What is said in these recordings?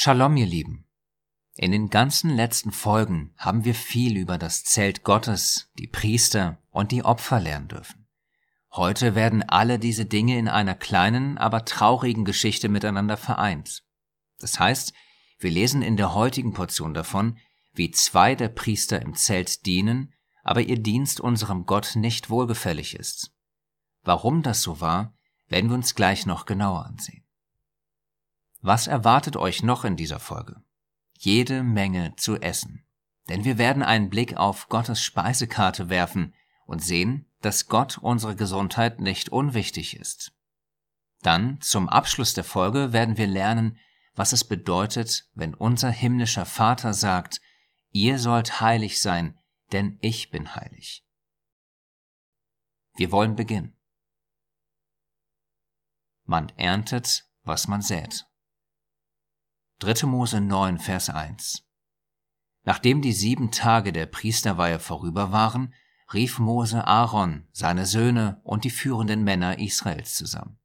Shalom, ihr Lieben. In den ganzen letzten Folgen haben wir viel über das Zelt Gottes, die Priester und die Opfer lernen dürfen. Heute werden alle diese Dinge in einer kleinen, aber traurigen Geschichte miteinander vereint. Das heißt, wir lesen in der heutigen Portion davon, wie zwei der Priester im Zelt dienen, aber ihr Dienst unserem Gott nicht wohlgefällig ist. Warum das so war, werden wir uns gleich noch genauer ansehen. Was erwartet euch noch in dieser Folge? Jede Menge zu essen. Denn wir werden einen Blick auf Gottes Speisekarte werfen und sehen, dass Gott unsere Gesundheit nicht unwichtig ist. Dann, zum Abschluss der Folge, werden wir lernen, was es bedeutet, wenn unser himmlischer Vater sagt, ihr sollt heilig sein, denn ich bin heilig. Wir wollen beginnen. Man erntet, was man sät. 3. Mose 9, Vers 1. Nachdem die sieben Tage der Priesterweihe vorüber waren, rief Mose Aaron, seine Söhne und die führenden Männer Israels zusammen.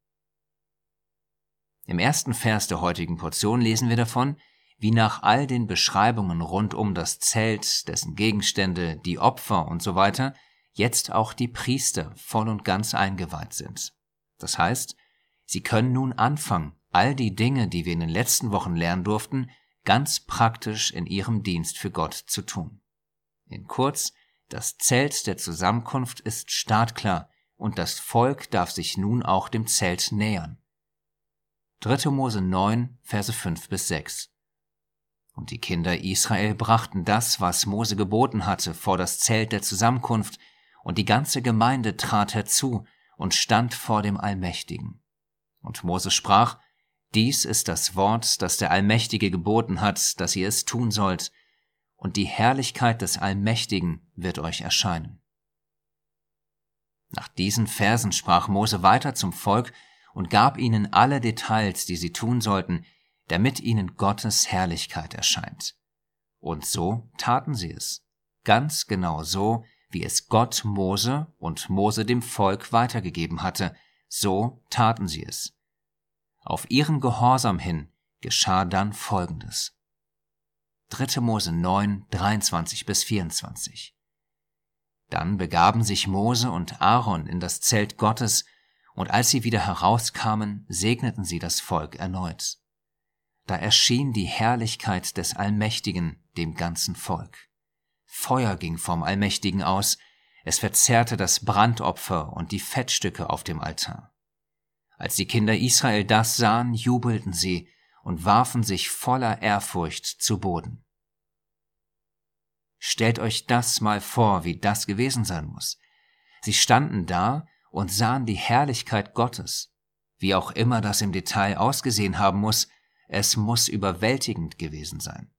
Im ersten Vers der heutigen Portion lesen wir davon, wie nach all den Beschreibungen rund um das Zelt, dessen Gegenstände, die Opfer und so weiter, jetzt auch die Priester voll und ganz eingeweiht sind. Das heißt, sie können nun anfangen, all die Dinge, die wir in den letzten Wochen lernen durften, ganz praktisch in ihrem Dienst für Gott zu tun. In kurz, das Zelt der Zusammenkunft ist startklar und das Volk darf sich nun auch dem Zelt nähern. 3. Mose 9, Verse 5 bis 6. Und die Kinder Israel brachten das, was Mose geboten hatte, vor das Zelt der Zusammenkunft, und die ganze Gemeinde trat herzu und stand vor dem Allmächtigen. Und Mose sprach, dies ist das Wort, das der Allmächtige geboten hat, dass ihr es tun sollt, und die Herrlichkeit des Allmächtigen wird euch erscheinen. Nach diesen Versen sprach Mose weiter zum Volk und gab ihnen alle Details, die sie tun sollten, damit ihnen Gottes Herrlichkeit erscheint. Und so taten sie es, ganz genau so, wie es Gott Mose und Mose dem Volk weitergegeben hatte, so taten sie es. Auf ihren Gehorsam hin geschah dann Folgendes. 3. Mose 9, 23 bis 24. Dann begaben sich Mose und Aaron in das Zelt Gottes, und als sie wieder herauskamen, segneten sie das Volk erneut. Da erschien die Herrlichkeit des Allmächtigen dem ganzen Volk. Feuer ging vom Allmächtigen aus, es verzehrte das Brandopfer und die Fettstücke auf dem Altar. Als die Kinder Israel das sahen, jubelten sie und warfen sich voller Ehrfurcht zu Boden. Stellt euch das mal vor, wie das gewesen sein muss. Sie standen da und sahen die Herrlichkeit Gottes. Wie auch immer das im Detail ausgesehen haben muss, es muss überwältigend gewesen sein.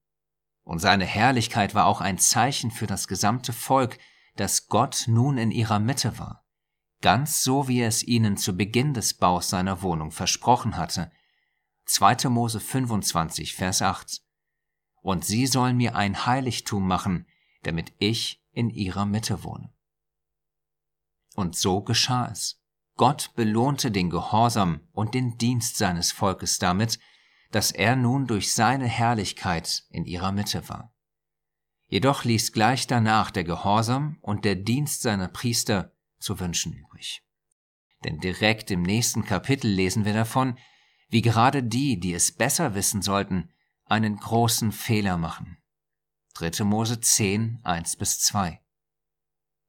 Und seine Herrlichkeit war auch ein Zeichen für das gesamte Volk, dass Gott nun in ihrer Mitte war ganz so wie er es ihnen zu Beginn des Baus seiner Wohnung versprochen hatte. 2. Mose 25, Vers 8. Und sie sollen mir ein Heiligtum machen, damit ich in ihrer Mitte wohne. Und so geschah es. Gott belohnte den Gehorsam und den Dienst seines Volkes damit, dass er nun durch seine Herrlichkeit in ihrer Mitte war. Jedoch ließ gleich danach der Gehorsam und der Dienst seiner Priester zu wünschen übrig. Denn direkt im nächsten Kapitel lesen wir davon, wie gerade die, die es besser wissen sollten, einen großen Fehler machen. 3. Mose 10, 1 bis 2.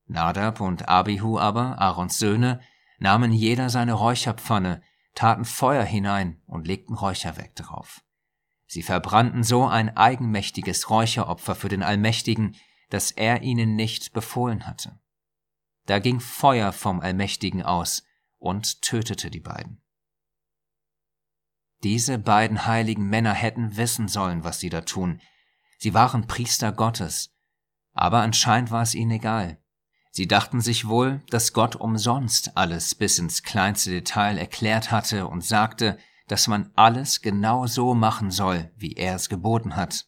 Nadab und Abihu aber, Aarons Söhne, nahmen jeder seine Räucherpfanne, taten Feuer hinein und legten Räucherwerk darauf. Sie verbrannten so ein eigenmächtiges Räucheropfer für den Allmächtigen, das er ihnen nicht befohlen hatte. Da ging Feuer vom Allmächtigen aus und tötete die beiden. Diese beiden heiligen Männer hätten wissen sollen, was sie da tun. Sie waren Priester Gottes, aber anscheinend war es ihnen egal. Sie dachten sich wohl, dass Gott umsonst alles bis ins kleinste Detail erklärt hatte und sagte, dass man alles genau so machen soll, wie er es geboten hat.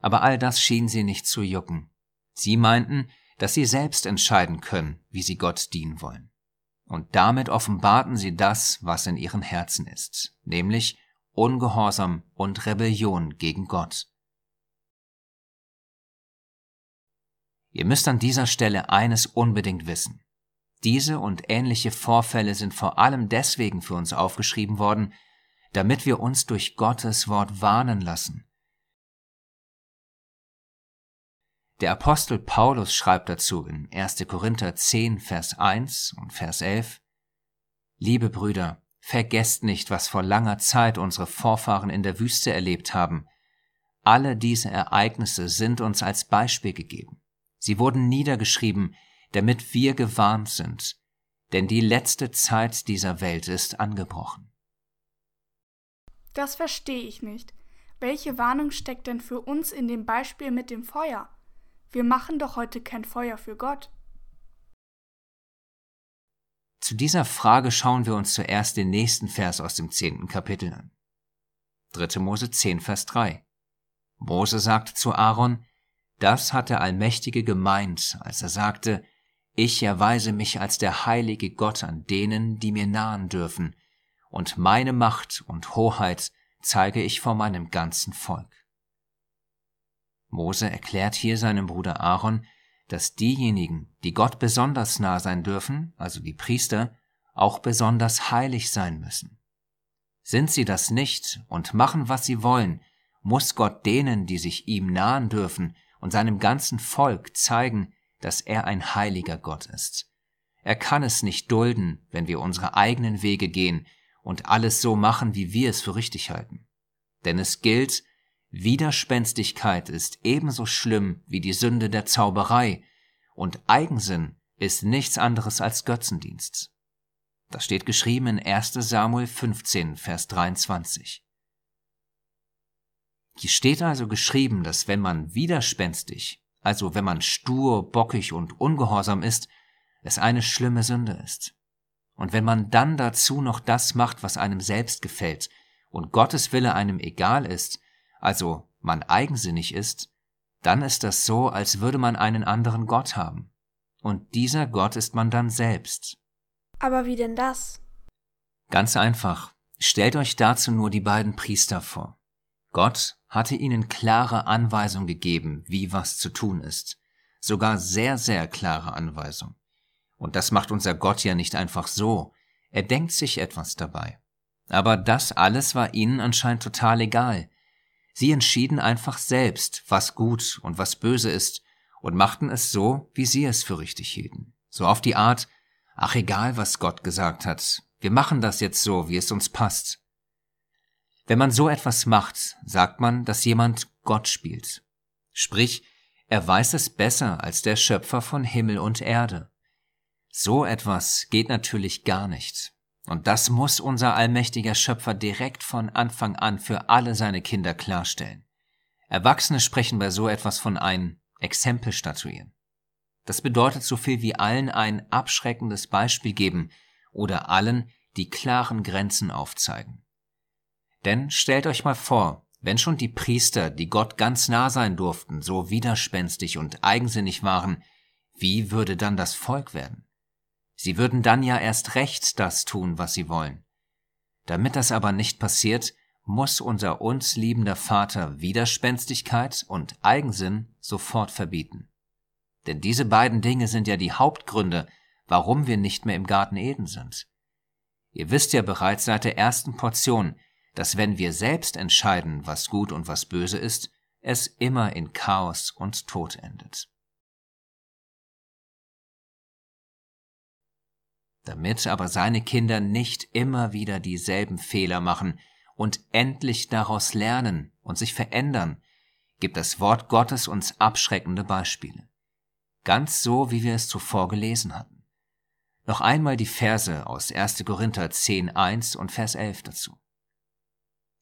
Aber all das schien sie nicht zu jucken. Sie meinten, dass sie selbst entscheiden können, wie sie Gott dienen wollen. Und damit offenbarten sie das, was in ihren Herzen ist, nämlich Ungehorsam und Rebellion gegen Gott. Ihr müsst an dieser Stelle eines unbedingt wissen. Diese und ähnliche Vorfälle sind vor allem deswegen für uns aufgeschrieben worden, damit wir uns durch Gottes Wort warnen lassen. Der Apostel Paulus schreibt dazu in 1. Korinther 10, Vers 1 und Vers 11, Liebe Brüder, vergesst nicht, was vor langer Zeit unsere Vorfahren in der Wüste erlebt haben. Alle diese Ereignisse sind uns als Beispiel gegeben. Sie wurden niedergeschrieben, damit wir gewarnt sind, denn die letzte Zeit dieser Welt ist angebrochen. Das verstehe ich nicht. Welche Warnung steckt denn für uns in dem Beispiel mit dem Feuer? Wir machen doch heute kein Feuer für Gott. Zu dieser Frage schauen wir uns zuerst den nächsten Vers aus dem zehnten Kapitel an. 3. Mose 10, Vers 3. Mose sagt zu Aaron, das hat der Allmächtige gemeint, als er sagte, ich erweise mich als der heilige Gott an denen, die mir nahen dürfen, und meine Macht und Hoheit zeige ich vor meinem ganzen Volk. Mose erklärt hier seinem Bruder Aaron, dass diejenigen, die Gott besonders nah sein dürfen, also die Priester, auch besonders heilig sein müssen. Sind sie das nicht und machen, was sie wollen, muss Gott denen, die sich ihm nahen dürfen, und seinem ganzen Volk zeigen, dass er ein heiliger Gott ist. Er kann es nicht dulden, wenn wir unsere eigenen Wege gehen und alles so machen, wie wir es für richtig halten. Denn es gilt, Widerspenstigkeit ist ebenso schlimm wie die Sünde der Zauberei, und Eigensinn ist nichts anderes als Götzendienst. Das steht geschrieben in 1 Samuel 15, Vers 23. Hier steht also geschrieben, dass wenn man widerspenstig, also wenn man stur, bockig und ungehorsam ist, es eine schlimme Sünde ist. Und wenn man dann dazu noch das macht, was einem selbst gefällt und Gottes Wille einem egal ist, also man eigensinnig ist, dann ist das so, als würde man einen anderen Gott haben. Und dieser Gott ist man dann selbst. Aber wie denn das? Ganz einfach. Stellt euch dazu nur die beiden Priester vor. Gott hatte ihnen klare Anweisung gegeben, wie was zu tun ist. Sogar sehr, sehr klare Anweisung. Und das macht unser Gott ja nicht einfach so. Er denkt sich etwas dabei. Aber das alles war ihnen anscheinend total egal. Sie entschieden einfach selbst, was gut und was böse ist, und machten es so, wie sie es für richtig hielten. So auf die Art, ach egal, was Gott gesagt hat, wir machen das jetzt so, wie es uns passt. Wenn man so etwas macht, sagt man, dass jemand Gott spielt. Sprich, er weiß es besser als der Schöpfer von Himmel und Erde. So etwas geht natürlich gar nicht. Und das muss unser allmächtiger Schöpfer direkt von Anfang an für alle seine Kinder klarstellen. Erwachsene sprechen bei so etwas von ein Exempel statuieren. Das bedeutet so viel wie allen ein abschreckendes Beispiel geben oder allen die klaren Grenzen aufzeigen. Denn stellt euch mal vor, wenn schon die Priester, die Gott ganz nah sein durften, so widerspenstig und eigensinnig waren, wie würde dann das Volk werden? Sie würden dann ja erst recht das tun, was sie wollen. Damit das aber nicht passiert, muss unser uns liebender Vater Widerspenstigkeit und Eigensinn sofort verbieten. Denn diese beiden Dinge sind ja die Hauptgründe, warum wir nicht mehr im Garten Eden sind. Ihr wisst ja bereits seit der ersten Portion, dass wenn wir selbst entscheiden, was gut und was böse ist, es immer in Chaos und Tod endet. Damit aber seine Kinder nicht immer wieder dieselben Fehler machen und endlich daraus lernen und sich verändern, gibt das Wort Gottes uns abschreckende Beispiele. Ganz so, wie wir es zuvor gelesen hatten. Noch einmal die Verse aus 1. Korinther 10, 1 und Vers 11 dazu.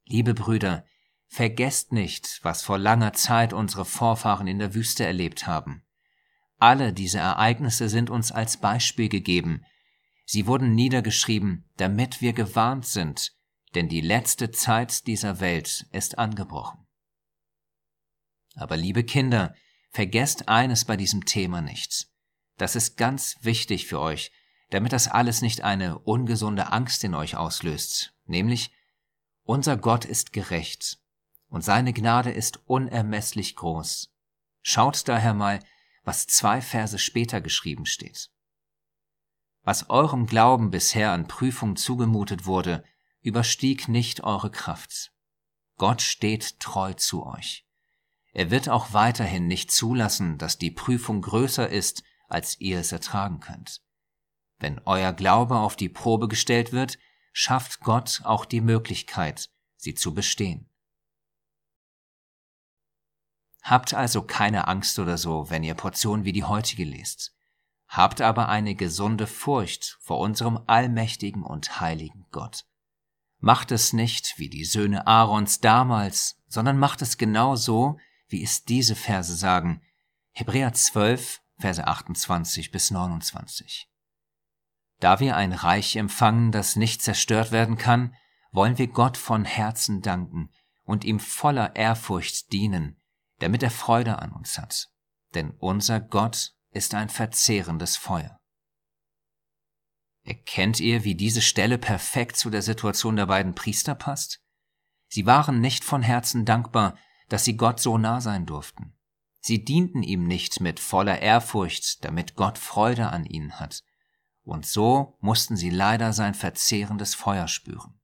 Liebe Brüder, vergesst nicht, was vor langer Zeit unsere Vorfahren in der Wüste erlebt haben. Alle diese Ereignisse sind uns als Beispiel gegeben. Sie wurden niedergeschrieben, damit wir gewarnt sind, denn die letzte Zeit dieser Welt ist angebrochen. Aber liebe Kinder, vergesst eines bei diesem Thema nicht. Das ist ganz wichtig für euch, damit das alles nicht eine ungesunde Angst in euch auslöst, nämlich Unser Gott ist gerecht und seine Gnade ist unermesslich groß. Schaut daher mal, was zwei Verse später geschrieben steht. Was eurem Glauben bisher an Prüfung zugemutet wurde, überstieg nicht eure Kraft. Gott steht treu zu euch. Er wird auch weiterhin nicht zulassen, dass die Prüfung größer ist, als ihr es ertragen könnt. Wenn euer Glaube auf die Probe gestellt wird, schafft Gott auch die Möglichkeit, sie zu bestehen. Habt also keine Angst oder so, wenn ihr Portionen wie die heutige lest. Habt aber eine gesunde Furcht vor unserem allmächtigen und heiligen Gott. Macht es nicht wie die Söhne Aarons damals, sondern macht es genau so, wie es diese Verse sagen. Hebräer 12, Verse 28 bis 29. Da wir ein Reich empfangen, das nicht zerstört werden kann, wollen wir Gott von Herzen danken und ihm voller Ehrfurcht dienen, damit er Freude an uns hat. Denn unser Gott ist ein verzehrendes Feuer. Erkennt ihr, wie diese Stelle perfekt zu der Situation der beiden Priester passt? Sie waren nicht von Herzen dankbar, dass sie Gott so nah sein durften. Sie dienten ihm nicht mit voller Ehrfurcht, damit Gott Freude an ihnen hat. Und so mussten sie leider sein verzehrendes Feuer spüren.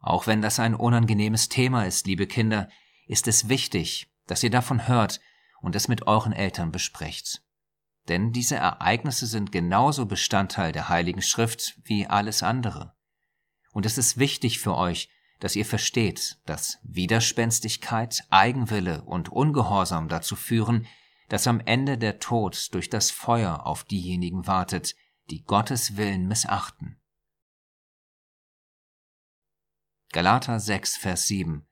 Auch wenn das ein unangenehmes Thema ist, liebe Kinder, ist es wichtig, dass ihr davon hört und es mit euren Eltern besprecht. Denn diese Ereignisse sind genauso Bestandteil der Heiligen Schrift wie alles andere. Und es ist wichtig für euch, dass ihr versteht, dass Widerspenstigkeit, Eigenwille und Ungehorsam dazu führen, dass am Ende der Tod durch das Feuer auf diejenigen wartet, die Gottes Willen missachten. Galater 6, Vers 7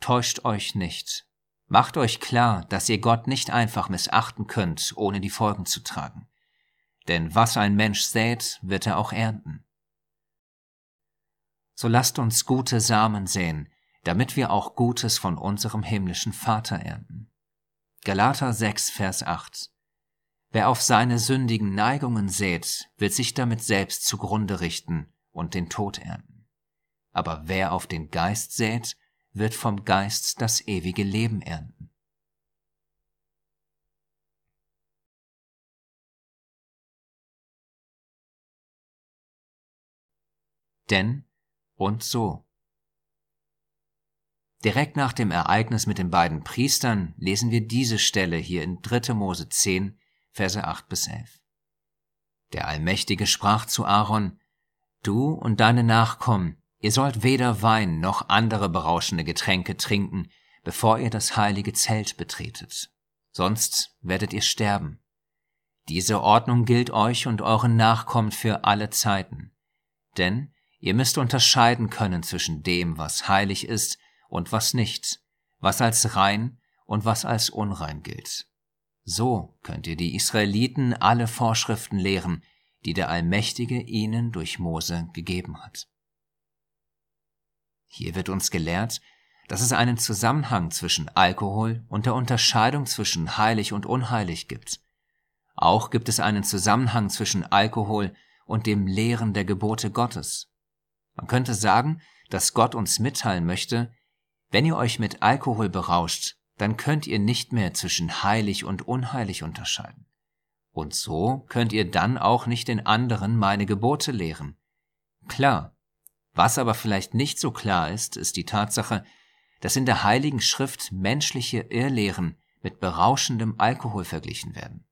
Täuscht euch nicht, Macht euch klar, dass ihr Gott nicht einfach missachten könnt, ohne die Folgen zu tragen. Denn was ein Mensch sät, wird er auch ernten. So lasst uns gute Samen säen, damit wir auch Gutes von unserem himmlischen Vater ernten. Galater 6, Vers 8 Wer auf seine sündigen Neigungen sät, wird sich damit selbst zugrunde richten und den Tod ernten. Aber wer auf den Geist sät, wird vom Geist das ewige Leben ernten. Denn und so. Direkt nach dem Ereignis mit den beiden Priestern lesen wir diese Stelle hier in 3. Mose 10, Verse 8 bis 11. Der Allmächtige sprach zu Aaron, Du und deine Nachkommen Ihr sollt weder Wein noch andere berauschende Getränke trinken, bevor ihr das heilige Zelt betretet. Sonst werdet ihr sterben. Diese Ordnung gilt euch und euren Nachkommen für alle Zeiten. Denn ihr müsst unterscheiden können zwischen dem, was heilig ist und was nicht, was als rein und was als unrein gilt. So könnt ihr die Israeliten alle Vorschriften lehren, die der Allmächtige ihnen durch Mose gegeben hat. Hier wird uns gelehrt, dass es einen Zusammenhang zwischen Alkohol und der Unterscheidung zwischen heilig und unheilig gibt. Auch gibt es einen Zusammenhang zwischen Alkohol und dem Lehren der Gebote Gottes. Man könnte sagen, dass Gott uns mitteilen möchte, wenn ihr euch mit Alkohol berauscht, dann könnt ihr nicht mehr zwischen heilig und unheilig unterscheiden. Und so könnt ihr dann auch nicht den anderen meine Gebote lehren. Klar, was aber vielleicht nicht so klar ist, ist die Tatsache, dass in der Heiligen Schrift menschliche Irrlehren mit berauschendem Alkohol verglichen werden.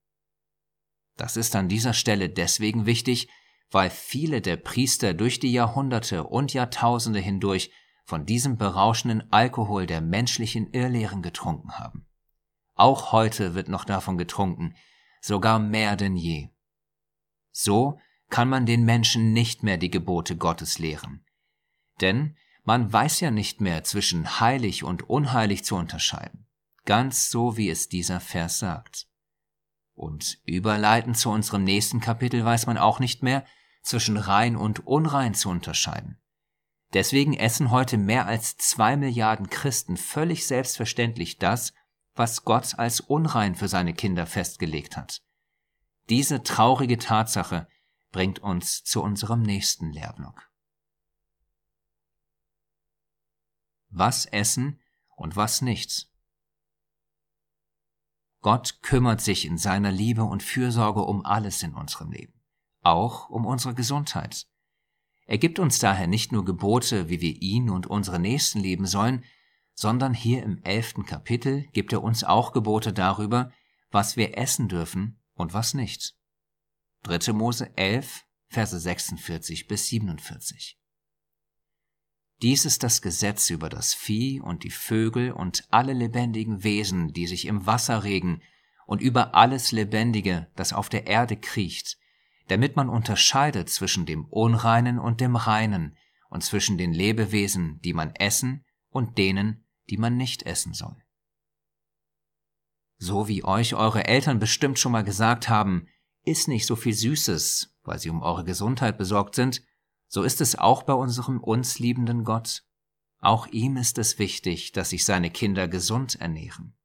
Das ist an dieser Stelle deswegen wichtig, weil viele der Priester durch die Jahrhunderte und Jahrtausende hindurch von diesem berauschenden Alkohol der menschlichen Irrlehren getrunken haben. Auch heute wird noch davon getrunken, sogar mehr denn je. So kann man den Menschen nicht mehr die Gebote Gottes lehren. Denn man weiß ja nicht mehr zwischen heilig und unheilig zu unterscheiden, ganz so wie es dieser Vers sagt. Und überleitend zu unserem nächsten Kapitel weiß man auch nicht mehr zwischen rein und unrein zu unterscheiden. Deswegen essen heute mehr als zwei Milliarden Christen völlig selbstverständlich das, was Gott als unrein für seine Kinder festgelegt hat. Diese traurige Tatsache bringt uns zu unserem nächsten Lehrblock. Was essen und was nicht. Gott kümmert sich in seiner Liebe und Fürsorge um alles in unserem Leben, auch um unsere Gesundheit. Er gibt uns daher nicht nur Gebote, wie wir ihn und unsere Nächsten lieben sollen, sondern hier im elften Kapitel gibt er uns auch Gebote darüber, was wir essen dürfen und was nicht. 3. Mose 11, Verse 46 bis 47. Dies ist das Gesetz über das Vieh und die Vögel und alle lebendigen Wesen, die sich im Wasser regen, und über alles Lebendige, das auf der Erde kriecht, damit man unterscheidet zwischen dem Unreinen und dem Reinen und zwischen den Lebewesen, die man essen, und denen, die man nicht essen soll. So wie euch eure Eltern bestimmt schon mal gesagt haben, isst nicht so viel Süßes, weil sie um eure Gesundheit besorgt sind, so ist es auch bei unserem uns liebenden Gott. Auch ihm ist es wichtig, dass sich seine Kinder gesund ernähren.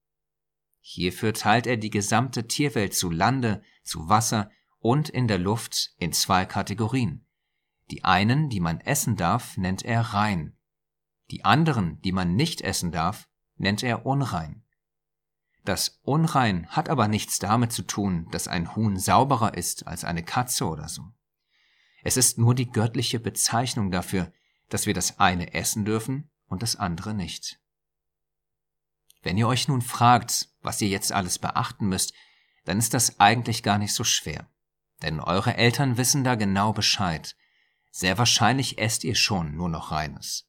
Hierfür teilt er die gesamte Tierwelt zu Lande, zu Wasser und in der Luft in zwei Kategorien. Die einen, die man essen darf, nennt er rein. Die anderen, die man nicht essen darf, nennt er unrein. Das Unrein hat aber nichts damit zu tun, dass ein Huhn sauberer ist als eine Katze oder so. Es ist nur die göttliche Bezeichnung dafür, dass wir das eine essen dürfen und das andere nicht. Wenn ihr euch nun fragt, was ihr jetzt alles beachten müsst, dann ist das eigentlich gar nicht so schwer. Denn eure Eltern wissen da genau Bescheid. Sehr wahrscheinlich esst ihr schon nur noch reines.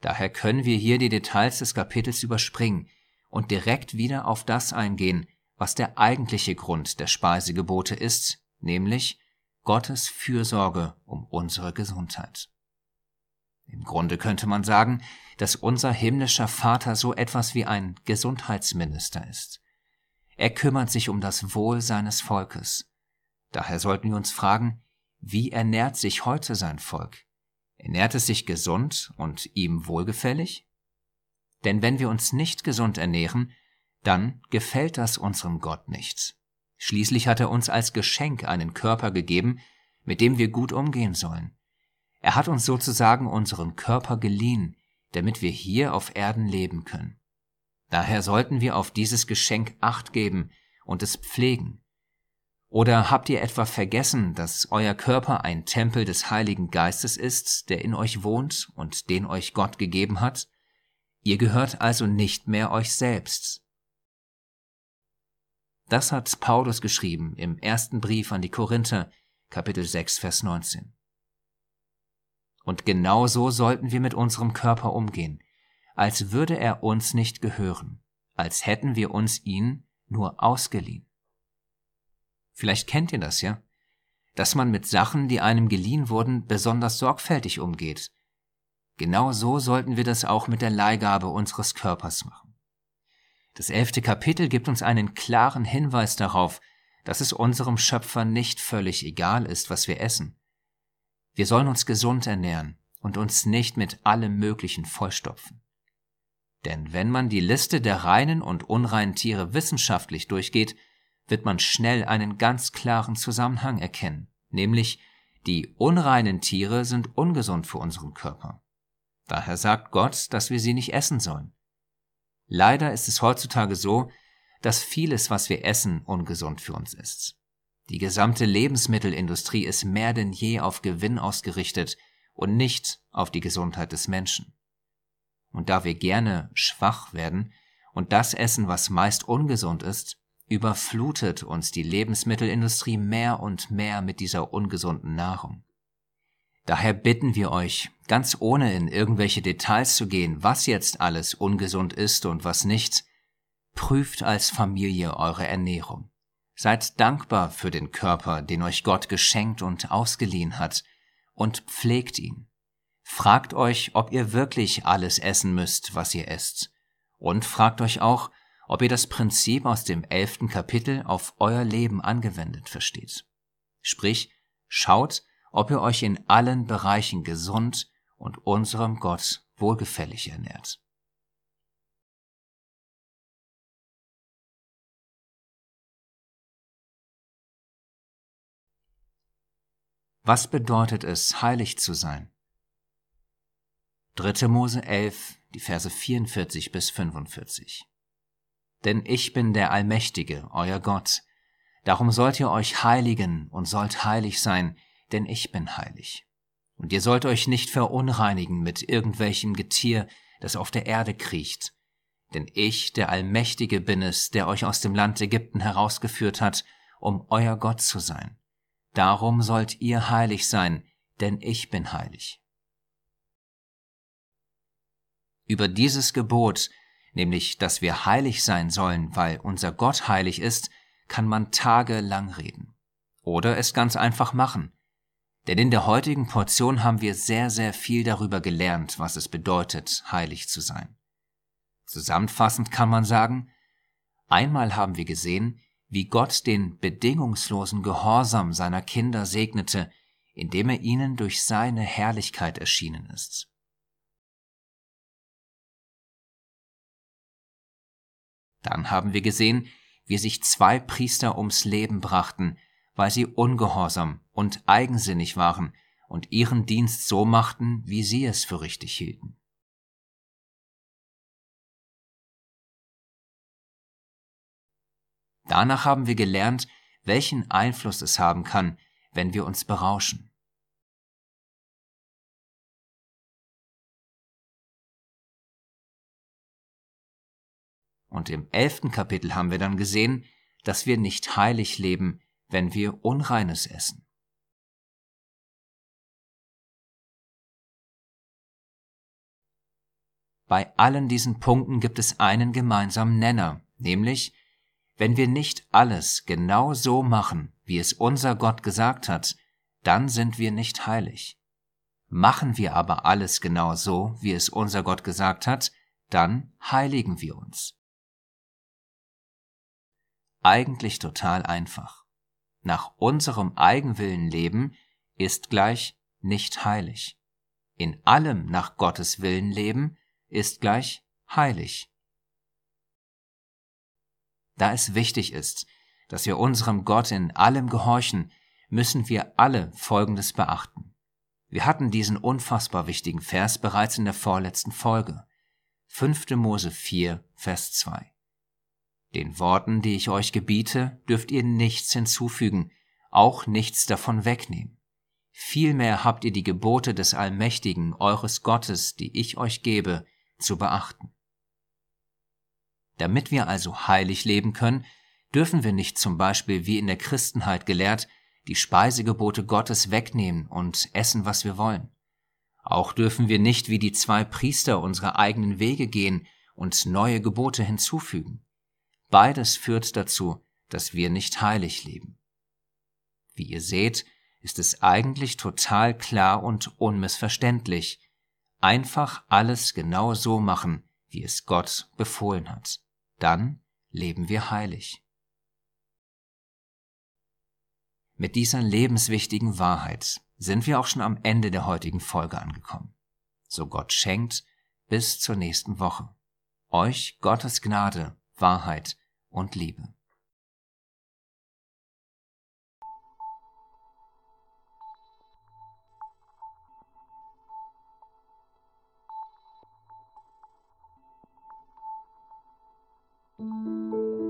Daher können wir hier die Details des Kapitels überspringen und direkt wieder auf das eingehen, was der eigentliche Grund der Speisegebote ist, nämlich Gottes Fürsorge um unsere Gesundheit. Im Grunde könnte man sagen, dass unser himmlischer Vater so etwas wie ein Gesundheitsminister ist. Er kümmert sich um das Wohl seines Volkes. Daher sollten wir uns fragen, wie ernährt sich heute sein Volk? Ernährt es sich gesund und ihm wohlgefällig? Denn wenn wir uns nicht gesund ernähren, dann gefällt das unserem Gott nicht. Schließlich hat er uns als Geschenk einen Körper gegeben, mit dem wir gut umgehen sollen. Er hat uns sozusagen unseren Körper geliehen, damit wir hier auf Erden leben können. Daher sollten wir auf dieses Geschenk acht geben und es pflegen. Oder habt ihr etwa vergessen, dass euer Körper ein Tempel des Heiligen Geistes ist, der in euch wohnt und den euch Gott gegeben hat? Ihr gehört also nicht mehr euch selbst, das hat Paulus geschrieben im ersten Brief an die Korinther, Kapitel 6, Vers 19. Und genau so sollten wir mit unserem Körper umgehen, als würde er uns nicht gehören, als hätten wir uns ihn nur ausgeliehen. Vielleicht kennt ihr das ja, dass man mit Sachen, die einem geliehen wurden, besonders sorgfältig umgeht. Genau so sollten wir das auch mit der Leihgabe unseres Körpers machen. Das elfte Kapitel gibt uns einen klaren Hinweis darauf, dass es unserem Schöpfer nicht völlig egal ist, was wir essen. Wir sollen uns gesund ernähren und uns nicht mit allem Möglichen vollstopfen. Denn wenn man die Liste der reinen und unreinen Tiere wissenschaftlich durchgeht, wird man schnell einen ganz klaren Zusammenhang erkennen, nämlich die unreinen Tiere sind ungesund für unseren Körper. Daher sagt Gott, dass wir sie nicht essen sollen. Leider ist es heutzutage so, dass vieles, was wir essen, ungesund für uns ist. Die gesamte Lebensmittelindustrie ist mehr denn je auf Gewinn ausgerichtet und nicht auf die Gesundheit des Menschen. Und da wir gerne schwach werden und das essen, was meist ungesund ist, überflutet uns die Lebensmittelindustrie mehr und mehr mit dieser ungesunden Nahrung. Daher bitten wir euch, ganz ohne in irgendwelche Details zu gehen, was jetzt alles ungesund ist und was nicht, prüft als Familie eure Ernährung. Seid dankbar für den Körper, den euch Gott geschenkt und ausgeliehen hat, und pflegt ihn. Fragt euch, ob ihr wirklich alles essen müsst, was ihr esst. Und fragt euch auch, ob ihr das Prinzip aus dem elften Kapitel auf euer Leben angewendet versteht. Sprich, schaut, ob ihr euch in allen Bereichen gesund und unserem Gott wohlgefällig ernährt. Was bedeutet es, heilig zu sein? 3. Mose 11, die Verse 44 bis 45. Denn ich bin der Allmächtige, euer Gott. Darum sollt ihr euch heiligen und sollt heilig sein, denn ich bin heilig. Und ihr sollt euch nicht verunreinigen mit irgendwelchem Getier, das auf der Erde kriecht. Denn ich, der Allmächtige, bin es, der euch aus dem Land Ägypten herausgeführt hat, um euer Gott zu sein. Darum sollt ihr heilig sein, denn ich bin heilig. Über dieses Gebot, nämlich dass wir heilig sein sollen, weil unser Gott heilig ist, kann man tagelang reden. Oder es ganz einfach machen. Denn in der heutigen Portion haben wir sehr, sehr viel darüber gelernt, was es bedeutet, heilig zu sein. Zusammenfassend kann man sagen, einmal haben wir gesehen, wie Gott den bedingungslosen Gehorsam seiner Kinder segnete, indem er ihnen durch seine Herrlichkeit erschienen ist. Dann haben wir gesehen, wie sich zwei Priester ums Leben brachten, weil sie ungehorsam und eigensinnig waren und ihren Dienst so machten, wie sie es für richtig hielten. Danach haben wir gelernt, welchen Einfluss es haben kann, wenn wir uns berauschen. Und im elften Kapitel haben wir dann gesehen, dass wir nicht heilig leben, wenn wir Unreines essen. Bei allen diesen Punkten gibt es einen gemeinsamen Nenner, nämlich, wenn wir nicht alles genau so machen, wie es unser Gott gesagt hat, dann sind wir nicht heilig. Machen wir aber alles genau so, wie es unser Gott gesagt hat, dann heiligen wir uns eigentlich total einfach. Nach unserem Eigenwillen leben ist gleich nicht heilig. In allem nach Gottes Willen leben ist gleich heilig. Da es wichtig ist, dass wir unserem Gott in allem gehorchen, müssen wir alle Folgendes beachten. Wir hatten diesen unfassbar wichtigen Vers bereits in der vorletzten Folge. 5. Mose 4, Vers 2. Den Worten, die ich euch gebiete, dürft ihr nichts hinzufügen, auch nichts davon wegnehmen. Vielmehr habt ihr die Gebote des Allmächtigen, eures Gottes, die ich euch gebe, zu beachten. Damit wir also heilig leben können, dürfen wir nicht zum Beispiel wie in der Christenheit gelehrt, die Speisegebote Gottes wegnehmen und essen, was wir wollen. Auch dürfen wir nicht wie die zwei Priester unsere eigenen Wege gehen und neue Gebote hinzufügen. Beides führt dazu, dass wir nicht heilig leben. Wie ihr seht, ist es eigentlich total klar und unmissverständlich. Einfach alles genau so machen, wie es Gott befohlen hat. Dann leben wir heilig. Mit dieser lebenswichtigen Wahrheit sind wir auch schon am Ende der heutigen Folge angekommen. So Gott schenkt bis zur nächsten Woche. Euch Gottes Gnade, Wahrheit und Liebe. Musik